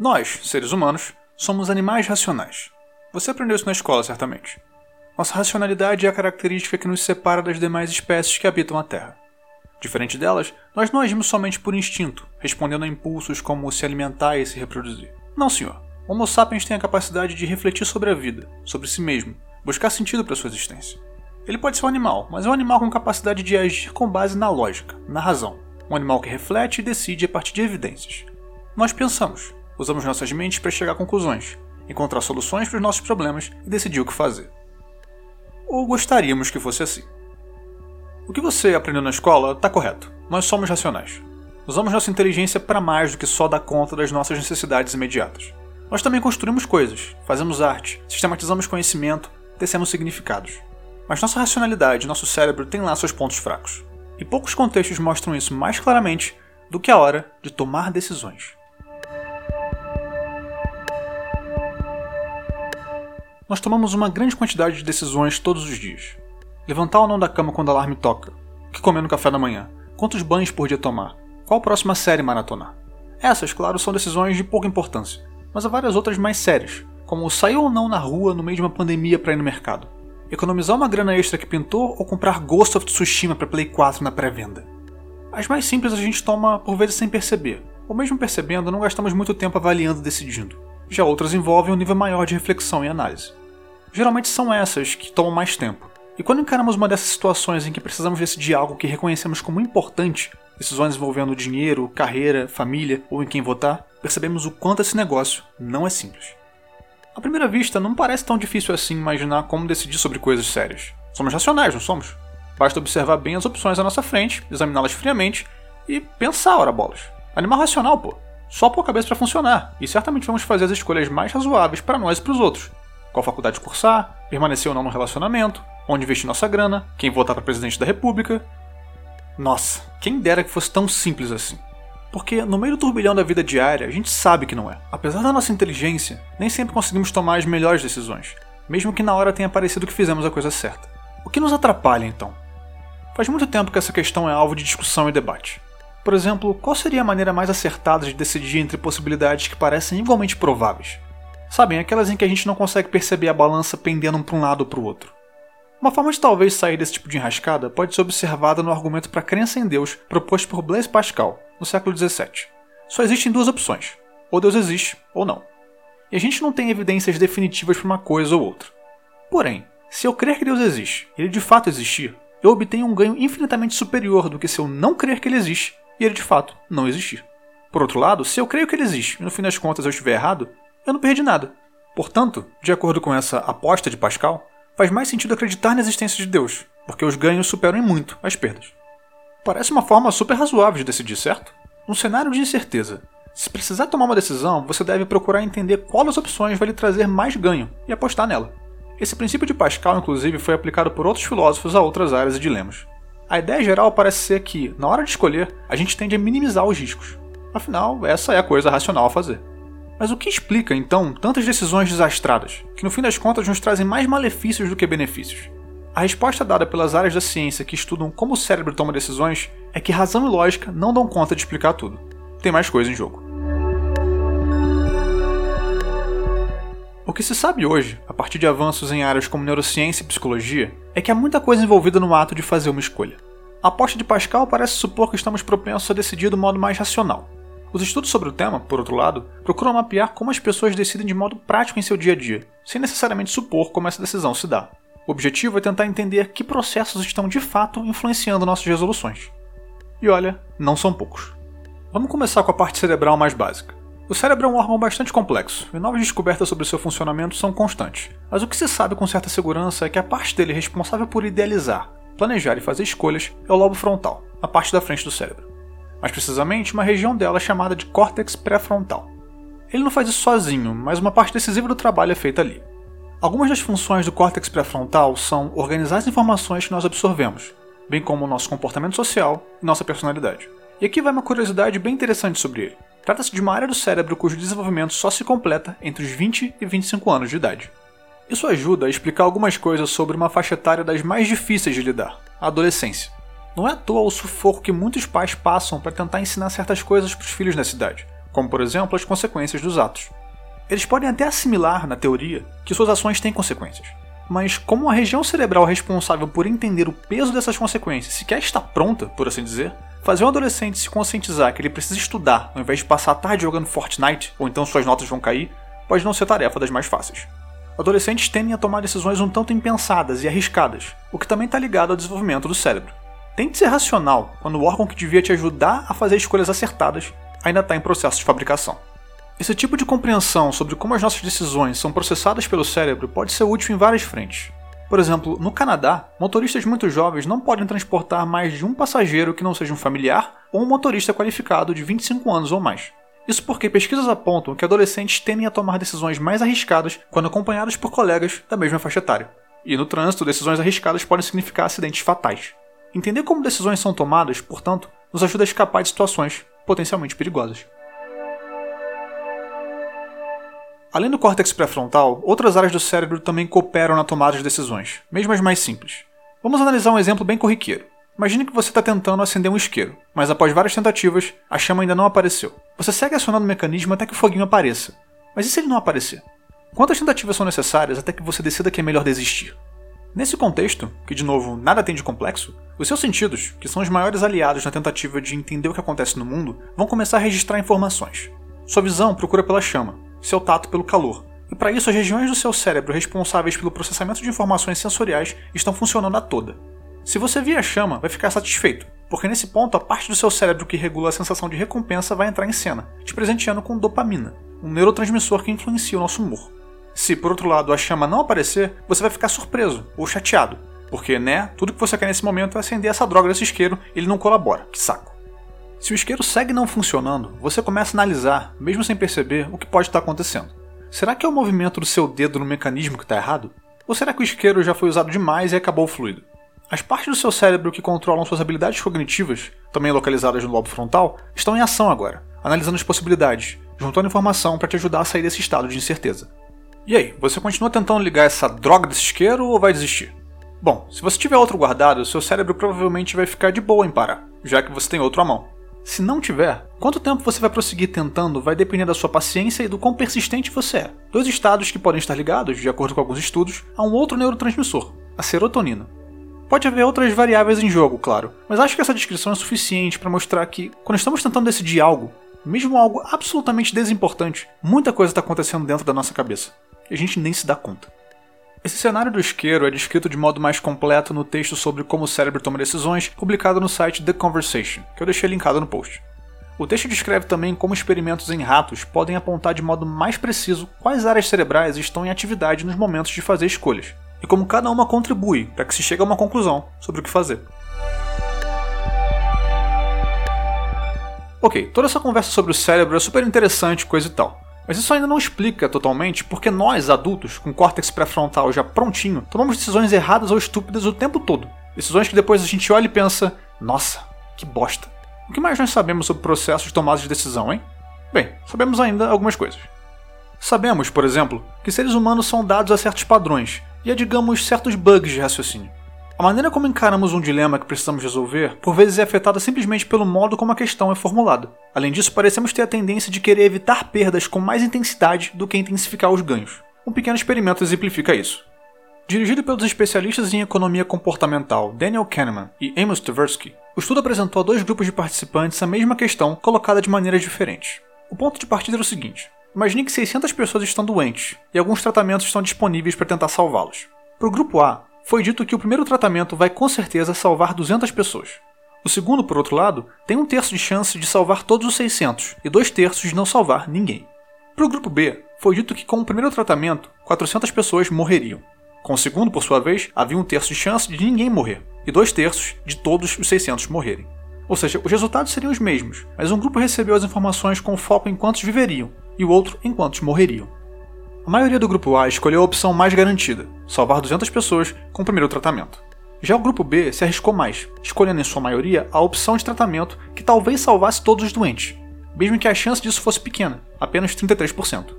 Nós, seres humanos, somos animais racionais. Você aprendeu isso na escola, certamente. Nossa racionalidade é a característica que nos separa das demais espécies que habitam a Terra. Diferente delas, nós não agimos somente por instinto, respondendo a impulsos como se alimentar e se reproduzir. Não, senhor. Homo sapiens tem a capacidade de refletir sobre a vida, sobre si mesmo, buscar sentido para sua existência. Ele pode ser um animal, mas é um animal com capacidade de agir com base na lógica, na razão. Um animal que reflete e decide a partir de evidências. Nós pensamos, usamos nossas mentes para chegar a conclusões, encontrar soluções para os nossos problemas e decidir o que fazer. Ou gostaríamos que fosse assim. O que você aprendeu na escola está correto. Nós somos racionais. Usamos nossa inteligência para mais do que só dar conta das nossas necessidades imediatas. Nós também construímos coisas, fazemos arte, sistematizamos conhecimento, tecemos significados. Mas nossa racionalidade, nosso cérebro tem lá seus pontos fracos. E poucos contextos mostram isso mais claramente do que a hora de tomar decisões. Nós tomamos uma grande quantidade de decisões todos os dias. Levantar ou não da cama quando o alarme toca? O que comer no café da manhã? Quantos banhos por dia tomar? Qual a próxima série maratonar? Essas, claro, são decisões de pouca importância, mas há várias outras mais sérias, como sair ou não na rua no meio de uma pandemia para ir no mercado, economizar uma grana extra que pintou ou comprar Ghost of Tsushima para Play 4 na pré-venda. As mais simples a gente toma por vezes sem perceber, ou mesmo percebendo, não gastamos muito tempo avaliando e decidindo. Já outras envolvem um nível maior de reflexão e análise geralmente são essas que tomam mais tempo. E quando encaramos uma dessas situações em que precisamos decidir algo que reconhecemos como importante, decisões envolvendo dinheiro, carreira, família ou em quem votar, percebemos o quanto esse negócio não é simples. À primeira vista, não parece tão difícil assim imaginar como decidir sobre coisas sérias. Somos racionais, não somos? Basta observar bem as opções à nossa frente, examiná-las friamente e pensar, ora bolas. Animal racional, pô. Só pôr a cabeça para funcionar, e certamente vamos fazer as escolhas mais razoáveis para nós e para os outros, qual faculdade cursar, permanecer ou não no relacionamento, onde investir nossa grana, quem votar para presidente da república. Nossa, quem dera que fosse tão simples assim. Porque no meio do turbilhão da vida diária, a gente sabe que não é. Apesar da nossa inteligência, nem sempre conseguimos tomar as melhores decisões, mesmo que na hora tenha parecido que fizemos a coisa certa. O que nos atrapalha então? Faz muito tempo que essa questão é alvo de discussão e debate. Por exemplo, qual seria a maneira mais acertada de decidir entre possibilidades que parecem igualmente prováveis? Sabem, aquelas em que a gente não consegue perceber a balança pendendo para um lado ou para o outro. Uma forma de talvez sair desse tipo de enrascada pode ser observada no argumento para a crença em Deus proposto por Blaise Pascal, no século XVII. Só existem duas opções: ou Deus existe, ou não. E a gente não tem evidências definitivas para uma coisa ou outra. Porém, se eu crer que Deus existe e ele de fato existir, eu obtenho um ganho infinitamente superior do que se eu não crer que ele existe e ele de fato não existir. Por outro lado, se eu creio que ele existe e no fim das contas eu estiver errado, eu não perdi nada. Portanto, de acordo com essa aposta de Pascal, faz mais sentido acreditar na existência de Deus, porque os ganhos superam em muito as perdas. Parece uma forma super razoável de decidir, certo? Num cenário de incerteza, se precisar tomar uma decisão, você deve procurar entender qual das opções vai lhe trazer mais ganho e apostar nela. Esse princípio de Pascal, inclusive, foi aplicado por outros filósofos a outras áreas e dilemas. A ideia geral parece ser que, na hora de escolher, a gente tende a minimizar os riscos. Afinal, essa é a coisa racional a fazer. Mas o que explica, então, tantas decisões desastradas, que no fim das contas nos trazem mais malefícios do que benefícios? A resposta dada pelas áreas da ciência que estudam como o cérebro toma decisões é que razão e lógica não dão conta de explicar tudo. Tem mais coisa em jogo. O que se sabe hoje, a partir de avanços em áreas como neurociência e psicologia, é que há muita coisa envolvida no ato de fazer uma escolha. A aposta de Pascal parece supor que estamos propensos a decidir do modo mais racional, os estudos sobre o tema, por outro lado, procuram mapear como as pessoas decidem de modo prático em seu dia a dia, sem necessariamente supor como essa decisão se dá. O objetivo é tentar entender que processos estão de fato influenciando nossas resoluções. E olha, não são poucos. Vamos começar com a parte cerebral mais básica. O cérebro é um órgão bastante complexo, e novas descobertas sobre seu funcionamento são constantes. Mas o que se sabe com certa segurança é que a parte dele responsável por idealizar, planejar e fazer escolhas é o lobo frontal, a parte da frente do cérebro mais precisamente uma região dela chamada de córtex pré-frontal. Ele não faz isso sozinho, mas uma parte decisiva do trabalho é feita ali. Algumas das funções do córtex pré-frontal são organizar as informações que nós absorvemos, bem como o nosso comportamento social e nossa personalidade. E aqui vai uma curiosidade bem interessante sobre ele. Trata-se de uma área do cérebro cujo desenvolvimento só se completa entre os 20 e 25 anos de idade. Isso ajuda a explicar algumas coisas sobre uma faixa etária das mais difíceis de lidar, a adolescência. Não é à toa o sufoco que muitos pais passam para tentar ensinar certas coisas para os filhos nessa idade. como por exemplo as consequências dos atos. Eles podem até assimilar, na teoria, que suas ações têm consequências, mas como a região cerebral responsável por entender o peso dessas consequências sequer está pronta, por assim dizer, fazer um adolescente se conscientizar que ele precisa estudar ao invés de passar a tarde jogando Fortnite, ou então suas notas vão cair, pode não ser tarefa das mais fáceis. Adolescentes tendem a tomar decisões um tanto impensadas e arriscadas, o que também está ligado ao desenvolvimento do cérebro. Tente ser racional quando o órgão que devia te ajudar a fazer escolhas acertadas ainda está em processo de fabricação. Esse tipo de compreensão sobre como as nossas decisões são processadas pelo cérebro pode ser útil em várias frentes. Por exemplo, no Canadá, motoristas muito jovens não podem transportar mais de um passageiro que não seja um familiar ou um motorista qualificado de 25 anos ou mais. Isso porque pesquisas apontam que adolescentes tendem a tomar decisões mais arriscadas quando acompanhados por colegas da mesma faixa etária. E no trânsito, decisões arriscadas podem significar acidentes fatais. Entender como decisões são tomadas, portanto, nos ajuda a escapar de situações potencialmente perigosas. Além do córtex pré-frontal, outras áreas do cérebro também cooperam na tomada de decisões, mesmo as mais simples. Vamos analisar um exemplo bem corriqueiro. Imagine que você está tentando acender um isqueiro, mas após várias tentativas, a chama ainda não apareceu. Você segue acionando o mecanismo até que o foguinho apareça. Mas e se ele não aparecer? Quantas tentativas são necessárias até que você decida que é melhor desistir? Nesse contexto, que de novo nada tem de complexo, os seus sentidos, que são os maiores aliados na tentativa de entender o que acontece no mundo, vão começar a registrar informações. Sua visão procura pela chama, seu tato pelo calor. E para isso, as regiões do seu cérebro responsáveis pelo processamento de informações sensoriais estão funcionando a toda. Se você vir a chama, vai ficar satisfeito, porque nesse ponto a parte do seu cérebro que regula a sensação de recompensa vai entrar em cena, te presenteando com dopamina, um neurotransmissor que influencia o nosso humor. Se, por outro lado, a chama não aparecer, você vai ficar surpreso ou chateado, porque, né, tudo que você quer nesse momento é acender essa droga desse isqueiro ele não colabora, que saco. Se o isqueiro segue não funcionando, você começa a analisar, mesmo sem perceber, o que pode estar acontecendo. Será que é o movimento do seu dedo no mecanismo que está errado? Ou será que o isqueiro já foi usado demais e acabou o fluido? As partes do seu cérebro que controlam suas habilidades cognitivas, também localizadas no lobo frontal, estão em ação agora, analisando as possibilidades, juntando informação para te ajudar a sair desse estado de incerteza. E aí, você continua tentando ligar essa droga desse isqueiro ou vai desistir? Bom, se você tiver outro guardado, seu cérebro provavelmente vai ficar de boa em parar, já que você tem outro à mão. Se não tiver, quanto tempo você vai prosseguir tentando vai depender da sua paciência e do quão persistente você é. Dois estados que podem estar ligados, de acordo com alguns estudos, a um outro neurotransmissor, a serotonina. Pode haver outras variáveis em jogo, claro, mas acho que essa descrição é suficiente para mostrar que, quando estamos tentando decidir algo, mesmo algo absolutamente desimportante, muita coisa está acontecendo dentro da nossa cabeça. E a gente nem se dá conta. Esse cenário do isqueiro é descrito de modo mais completo no texto sobre como o cérebro toma decisões, publicado no site The Conversation, que eu deixei linkado no post. O texto descreve também como experimentos em ratos podem apontar de modo mais preciso quais áreas cerebrais estão em atividade nos momentos de fazer escolhas, e como cada uma contribui para que se chegue a uma conclusão sobre o que fazer. Ok, toda essa conversa sobre o cérebro é super interessante, coisa e tal. Mas isso ainda não explica totalmente porque nós, adultos, com córtex pré-frontal já prontinho, tomamos decisões erradas ou estúpidas o tempo todo. Decisões que depois a gente olha e pensa: nossa, que bosta. O que mais nós sabemos sobre processos de tomada de decisão, hein? Bem, sabemos ainda algumas coisas. Sabemos, por exemplo, que seres humanos são dados a certos padrões e a, digamos, certos bugs de raciocínio. A maneira como encaramos um dilema que precisamos resolver, por vezes é afetada simplesmente pelo modo como a questão é formulada. Além disso, parecemos ter a tendência de querer evitar perdas com mais intensidade do que intensificar os ganhos. Um pequeno experimento exemplifica isso. Dirigido pelos especialistas em economia comportamental Daniel Kahneman e Amos Tversky, o estudo apresentou a dois grupos de participantes a mesma questão colocada de maneiras diferentes. O ponto de partida era o seguinte: imagine que 600 pessoas estão doentes e alguns tratamentos estão disponíveis para tentar salvá-los. Para o grupo A, foi dito que o primeiro tratamento vai com certeza salvar 200 pessoas. O segundo, por outro lado, tem um terço de chance de salvar todos os 600 e dois terços de não salvar ninguém. Para o grupo B, foi dito que com o primeiro tratamento, 400 pessoas morreriam. Com o segundo, por sua vez, havia um terço de chance de ninguém morrer e dois terços de todos os 600 morrerem. Ou seja, os resultados seriam os mesmos, mas um grupo recebeu as informações com foco em quantos viveriam e o outro em quantos morreriam. A maioria do grupo A escolheu a opção mais garantida, salvar 200 pessoas com o primeiro tratamento. Já o grupo B se arriscou mais, escolhendo em sua maioria a opção de tratamento que talvez salvasse todos os doentes, mesmo que a chance disso fosse pequena, apenas 33%.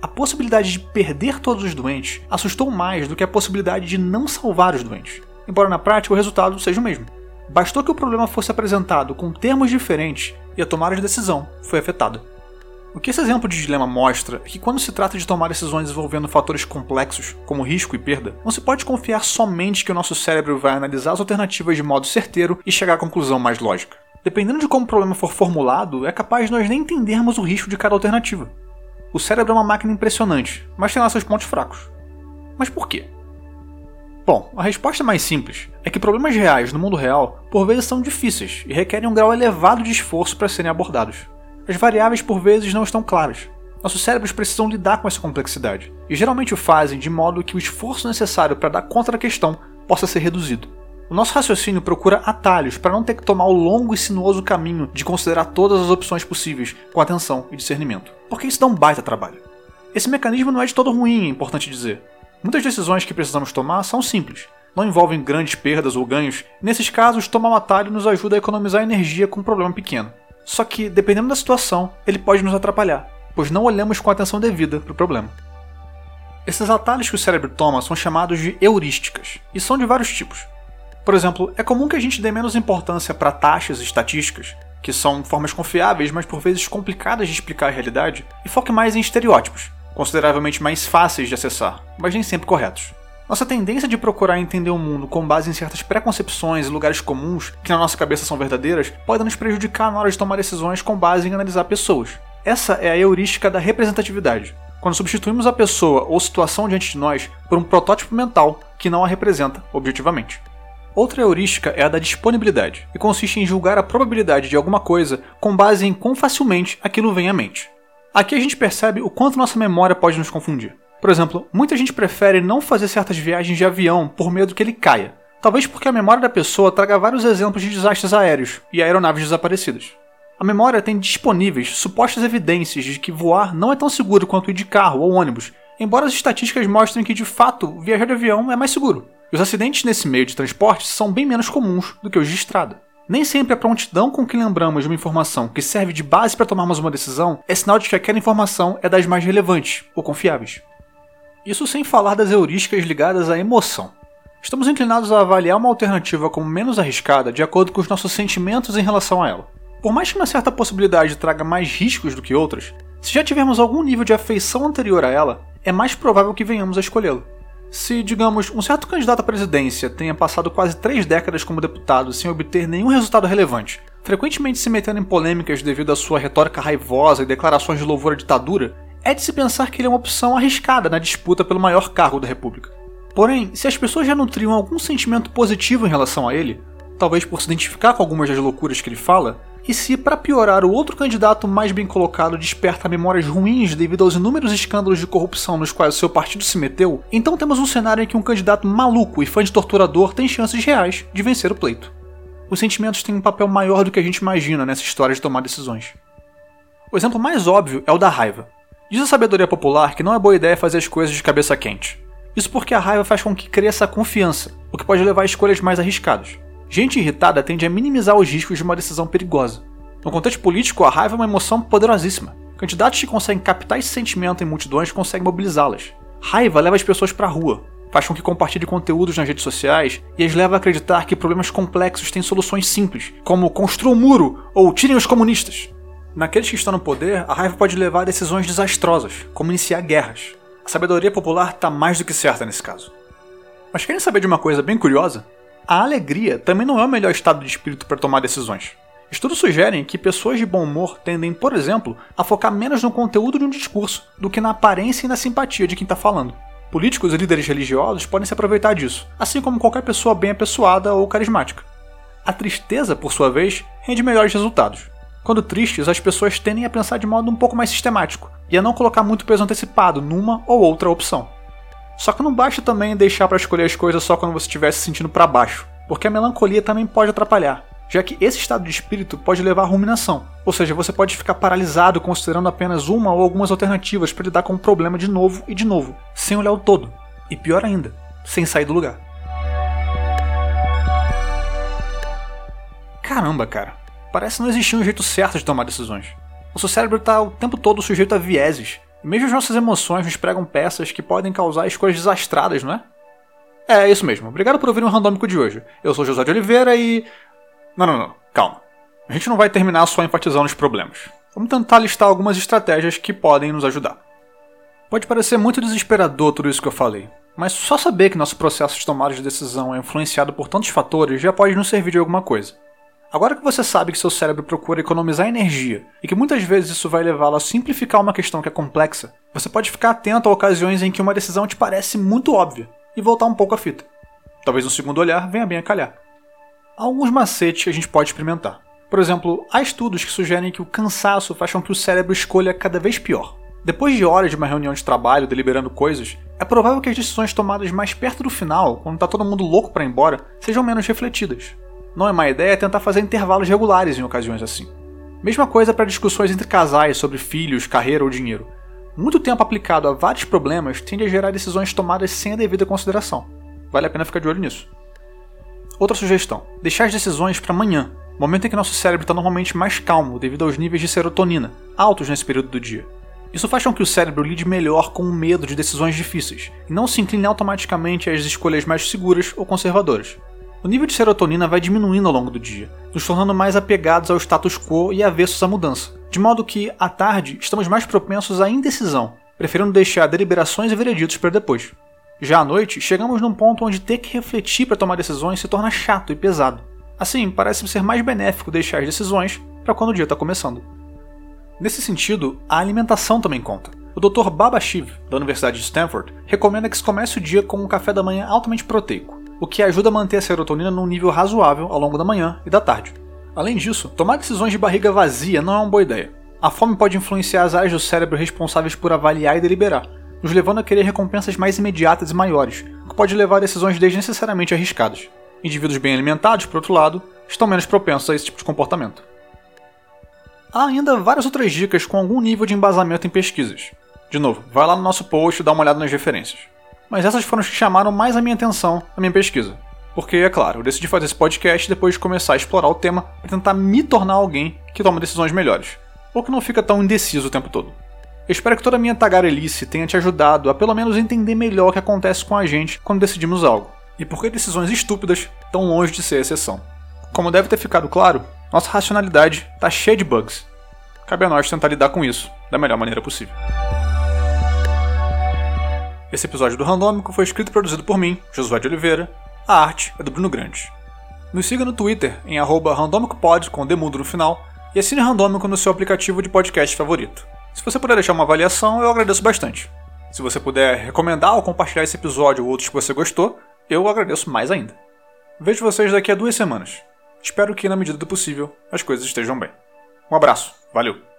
A possibilidade de perder todos os doentes assustou mais do que a possibilidade de não salvar os doentes, embora na prática o resultado seja o mesmo. Bastou que o problema fosse apresentado com termos diferentes e a tomada de decisão foi afetada. O que esse exemplo de dilema mostra é que quando se trata de tomar decisões envolvendo fatores complexos, como risco e perda, não se pode confiar somente que o nosso cérebro vai analisar as alternativas de modo certeiro e chegar à conclusão mais lógica. Dependendo de como o problema for formulado, é capaz de nós nem entendermos o risco de cada alternativa. O cérebro é uma máquina impressionante, mas tem lá seus pontos fracos. Mas por quê? Bom, a resposta mais simples é que problemas reais no mundo real por vezes são difíceis e requerem um grau elevado de esforço para serem abordados. As variáveis por vezes não estão claras. Nossos cérebros precisam lidar com essa complexidade e geralmente o fazem de modo que o esforço necessário para dar conta da questão possa ser reduzido. O nosso raciocínio procura atalhos para não ter que tomar o longo e sinuoso caminho de considerar todas as opções possíveis com atenção e discernimento, porque isso dá um baita trabalho. Esse mecanismo não é de todo ruim, é importante dizer. Muitas decisões que precisamos tomar são simples, não envolvem grandes perdas ou ganhos, e nesses casos, tomar um atalho nos ajuda a economizar energia com um problema pequeno. Só que, dependendo da situação, ele pode nos atrapalhar, pois não olhamos com atenção devida para o problema. Esses atalhos que o cérebro toma são chamados de heurísticas, e são de vários tipos. Por exemplo, é comum que a gente dê menos importância para taxas e estatísticas, que são formas confiáveis, mas por vezes complicadas de explicar a realidade, e foque mais em estereótipos, consideravelmente mais fáceis de acessar, mas nem sempre corretos. Nossa tendência de procurar entender o mundo com base em certas preconcepções e lugares comuns que na nossa cabeça são verdadeiras pode nos prejudicar na hora de tomar decisões com base em analisar pessoas. Essa é a heurística da representatividade, quando substituímos a pessoa ou situação diante de nós por um protótipo mental que não a representa objetivamente. Outra heurística é a da disponibilidade, e consiste em julgar a probabilidade de alguma coisa com base em quão facilmente aquilo vem à mente. Aqui a gente percebe o quanto nossa memória pode nos confundir. Por exemplo, muita gente prefere não fazer certas viagens de avião por medo que ele caia. Talvez porque a memória da pessoa traga vários exemplos de desastres aéreos e aeronaves desaparecidas. A memória tem disponíveis supostas evidências de que voar não é tão seguro quanto ir de carro ou ônibus, embora as estatísticas mostrem que de fato viajar de avião é mais seguro. E os acidentes nesse meio de transporte são bem menos comuns do que os de estrada. Nem sempre a prontidão com que lembramos de uma informação que serve de base para tomarmos uma decisão é sinal de que aquela informação é das mais relevantes ou confiáveis. Isso sem falar das heurísticas ligadas à emoção. Estamos inclinados a avaliar uma alternativa como menos arriscada de acordo com os nossos sentimentos em relação a ela. Por mais que uma certa possibilidade traga mais riscos do que outras, se já tivermos algum nível de afeição anterior a ela, é mais provável que venhamos a escolhê-lo. Se, digamos, um certo candidato à presidência tenha passado quase três décadas como deputado sem obter nenhum resultado relevante, frequentemente se metendo em polêmicas devido à sua retórica raivosa e declarações de louvor à ditadura, é de se pensar que ele é uma opção arriscada na disputa pelo maior cargo da República. Porém, se as pessoas já nutriam algum sentimento positivo em relação a ele, talvez por se identificar com algumas das loucuras que ele fala, e se, para piorar, o outro candidato mais bem colocado desperta memórias ruins devido aos inúmeros escândalos de corrupção nos quais o seu partido se meteu, então temos um cenário em que um candidato maluco e fã de torturador tem chances reais de vencer o pleito. Os sentimentos têm um papel maior do que a gente imagina nessa história de tomar decisões. O exemplo mais óbvio é o da raiva. Diz a sabedoria popular que não é boa ideia fazer as coisas de cabeça quente. Isso porque a raiva faz com que cresça a confiança, o que pode levar a escolhas mais arriscadas. Gente irritada tende a minimizar os riscos de uma decisão perigosa. No contexto político, a raiva é uma emoção poderosíssima. Candidatos que conseguem captar esse sentimento em multidões conseguem mobilizá-las. Raiva leva as pessoas para a rua, faz com que compartilhem conteúdos nas redes sociais e as leva a acreditar que problemas complexos têm soluções simples, como construa um muro ou tirem os comunistas. Naqueles que estão no poder, a raiva pode levar a decisões desastrosas, como iniciar guerras. A sabedoria popular está mais do que certa nesse caso. Mas querem saber de uma coisa bem curiosa? A alegria também não é o melhor estado de espírito para tomar decisões. Estudos sugerem que pessoas de bom humor tendem, por exemplo, a focar menos no conteúdo de um discurso do que na aparência e na simpatia de quem está falando. Políticos e líderes religiosos podem se aproveitar disso, assim como qualquer pessoa bem apessoada ou carismática. A tristeza, por sua vez, rende melhores resultados. Quando tristes, as pessoas tendem a pensar de modo um pouco mais sistemático e a não colocar muito peso antecipado numa ou outra opção. Só que não basta também deixar para escolher as coisas só quando você estiver se sentindo para baixo, porque a melancolia também pode atrapalhar, já que esse estado de espírito pode levar à ruminação, ou seja, você pode ficar paralisado considerando apenas uma ou algumas alternativas para lidar com o problema de novo e de novo, sem olhar o todo, e pior ainda, sem sair do lugar. Caramba, cara, parece não existir um jeito certo de tomar decisões. O seu cérebro está o tempo todo sujeito a vieses, mesmo as nossas emoções nos pregam peças que podem causar escolhas desastradas, não é? É, isso mesmo. Obrigado por ouvir o Randômico de hoje. Eu sou José de Oliveira e. Não, não, não. Calma. A gente não vai terminar só enfatizando os problemas. vamos tentar listar algumas estratégias que podem nos ajudar. Pode parecer muito desesperador tudo isso que eu falei, mas só saber que nosso processo de tomada de decisão é influenciado por tantos fatores já pode nos servir de alguma coisa. Agora que você sabe que seu cérebro procura economizar energia e que muitas vezes isso vai levá-lo a simplificar uma questão que é complexa, você pode ficar atento a ocasiões em que uma decisão te parece muito óbvia e voltar um pouco a fita. Talvez um segundo olhar venha bem a calhar. Há alguns macetes a gente pode experimentar. Por exemplo, há estudos que sugerem que o cansaço faz com que o cérebro escolha cada vez pior. Depois de horas de uma reunião de trabalho deliberando coisas, é provável que as decisões tomadas mais perto do final, quando está todo mundo louco para ir embora, sejam menos refletidas. Não é má ideia tentar fazer intervalos regulares em ocasiões assim. Mesma coisa para discussões entre casais sobre filhos, carreira ou dinheiro. Muito tempo aplicado a vários problemas tende a gerar decisões tomadas sem a devida consideração. Vale a pena ficar de olho nisso. Outra sugestão: deixar as decisões para amanhã, momento em que nosso cérebro está normalmente mais calmo devido aos níveis de serotonina, altos nesse período do dia. Isso faz com que o cérebro lide melhor com o medo de decisões difíceis, e não se incline automaticamente às escolhas mais seguras ou conservadoras o nível de serotonina vai diminuindo ao longo do dia, nos tornando mais apegados ao status quo e avessos à mudança, de modo que, à tarde, estamos mais propensos à indecisão, preferindo deixar deliberações e vereditos para depois. Já à noite, chegamos num ponto onde ter que refletir para tomar decisões se torna chato e pesado. Assim, parece ser mais benéfico deixar as decisões para quando o dia está começando. Nesse sentido, a alimentação também conta. O Dr. Baba Shiv, da Universidade de Stanford, recomenda que se comece o dia com um café da manhã altamente proteico, o que ajuda a manter a serotonina num nível razoável ao longo da manhã e da tarde. Além disso, tomar decisões de barriga vazia não é uma boa ideia. A fome pode influenciar as áreas do cérebro responsáveis por avaliar e deliberar, nos levando a querer recompensas mais imediatas e maiores, o que pode levar a decisões desnecessariamente arriscadas. Indivíduos bem alimentados, por outro lado, estão menos propensos a esse tipo de comportamento. Há ainda várias outras dicas com algum nível de embasamento em pesquisas. De novo, vai lá no nosso post e dá uma olhada nas referências mas essas foram as que chamaram mais a minha atenção na minha pesquisa. Porque, é claro, eu decidi fazer esse podcast depois de começar a explorar o tema para tentar me tornar alguém que toma decisões melhores, ou que não fica tão indeciso o tempo todo. Eu espero que toda a minha tagarelice tenha te ajudado a pelo menos entender melhor o que acontece com a gente quando decidimos algo, e por que decisões estúpidas estão longe de ser exceção. Como deve ter ficado claro, nossa racionalidade está cheia de bugs. Cabe a nós tentar lidar com isso da melhor maneira possível. Esse episódio do Randômico foi escrito e produzido por mim, Josué de Oliveira. A arte é do Bruno Grande. Nos siga no Twitter em randomicopod com demudo no final e assine Randômico no seu aplicativo de podcast favorito. Se você puder deixar uma avaliação, eu agradeço bastante. Se você puder recomendar ou compartilhar esse episódio ou outros que você gostou, eu agradeço mais ainda. Vejo vocês daqui a duas semanas. Espero que, na medida do possível, as coisas estejam bem. Um abraço, valeu!